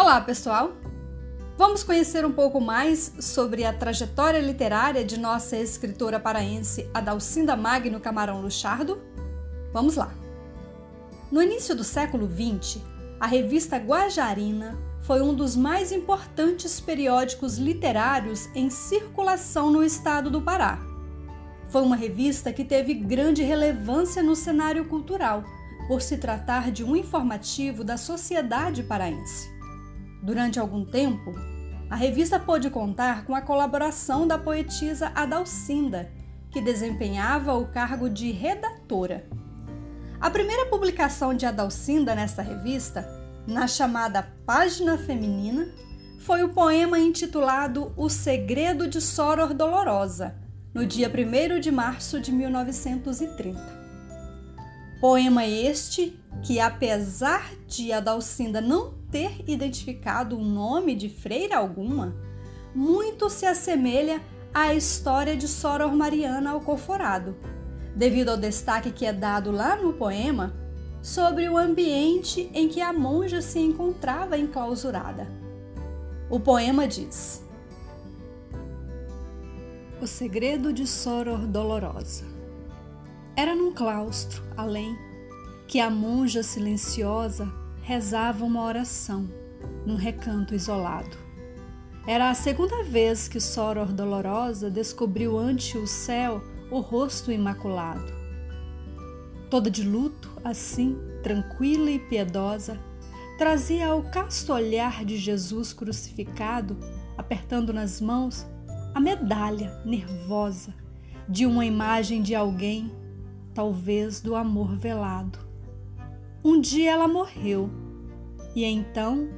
Olá, pessoal! Vamos conhecer um pouco mais sobre a trajetória literária de nossa escritora paraense Adalcinda Magno Camarão Luchardo? Vamos lá! No início do século XX, a revista Guajarina foi um dos mais importantes periódicos literários em circulação no estado do Pará. Foi uma revista que teve grande relevância no cenário cultural, por se tratar de um informativo da sociedade paraense. Durante algum tempo, a revista pôde contar com a colaboração da poetisa Adalcinda, que desempenhava o cargo de redatora. A primeira publicação de Adalcinda nesta revista, na chamada Página Feminina, foi o poema intitulado O Segredo de Soror Dolorosa, no dia 1 de março de 1930. Poema este que, apesar de Adalcinda não ter identificado o nome de freira alguma, muito se assemelha à história de Soror Mariana Alcoforado, devido ao destaque que é dado lá no poema sobre o ambiente em que a monja se encontrava enclausurada. O poema diz: O segredo de Soror Dolorosa. Era num claustro, além, que a monja silenciosa rezava uma oração num recanto isolado. Era a segunda vez que Soror Dolorosa descobriu ante o céu o rosto imaculado. Toda de luto, assim, tranquila e piedosa, trazia ao casto olhar de Jesus crucificado, apertando nas mãos a medalha nervosa de uma imagem de alguém, talvez do amor velado. Um dia ela morreu, e então,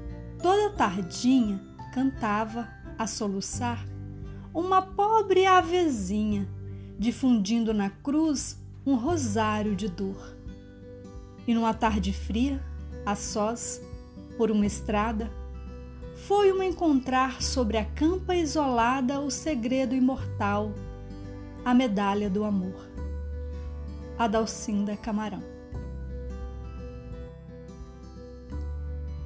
toda tardinha, cantava, a soluçar, uma pobre avezinha, difundindo na cruz um rosário de dor. E numa tarde fria, a sós, por uma estrada, foi uma encontrar sobre a campa isolada o segredo imortal, a medalha do amor. Adalcinda Camarão.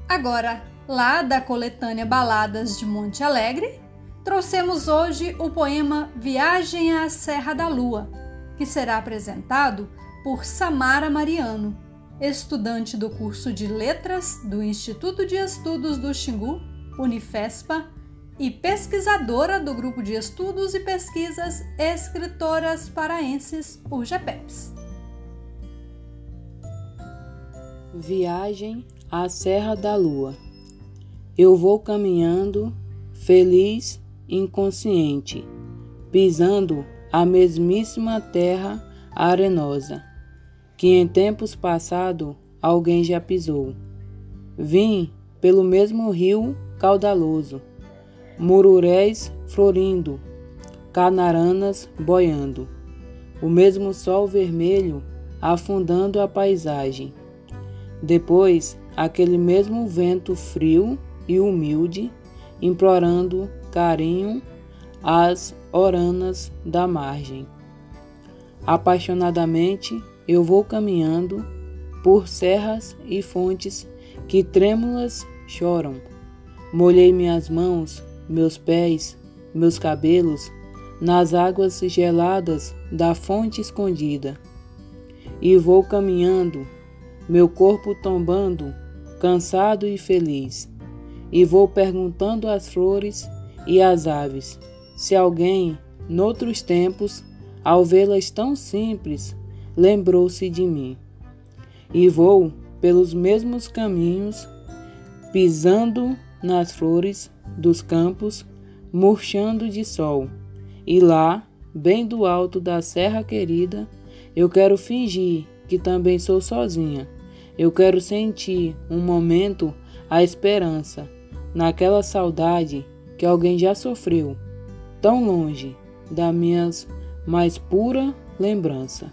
Agora, lá da coletânea Baladas de Monte Alegre, trouxemos hoje o poema Viagem à Serra da Lua, que será apresentado por Samara Mariano, estudante do curso de Letras do Instituto de Estudos do Xingu, Unifespa, e pesquisadora do grupo de estudos e pesquisas Escritoras Paraenses, UGPEPS. Viagem à Serra da Lua. Eu vou caminhando, feliz, inconsciente, pisando a mesmíssima terra arenosa, que em tempos passados alguém já pisou. Vim pelo mesmo rio caudaloso, mururéis florindo, canaranas boiando, o mesmo sol vermelho afundando a paisagem. Depois aquele mesmo vento frio e humilde, implorando carinho às oranas da margem. Apaixonadamente eu vou caminhando por serras e fontes que trêmulas choram. Molhei minhas mãos, meus pés, meus cabelos nas águas geladas da fonte escondida. E vou caminhando meu corpo tombando, cansado e feliz. E vou perguntando às flores e às aves se alguém, noutros tempos, ao vê-las tão simples, lembrou-se de mim. E vou pelos mesmos caminhos, pisando nas flores dos campos, murchando de sol. E lá, bem do alto da serra querida, eu quero fingir que também sou sozinha. Eu quero sentir um momento a esperança, naquela saudade que alguém já sofreu, tão longe da minha mais pura lembrança.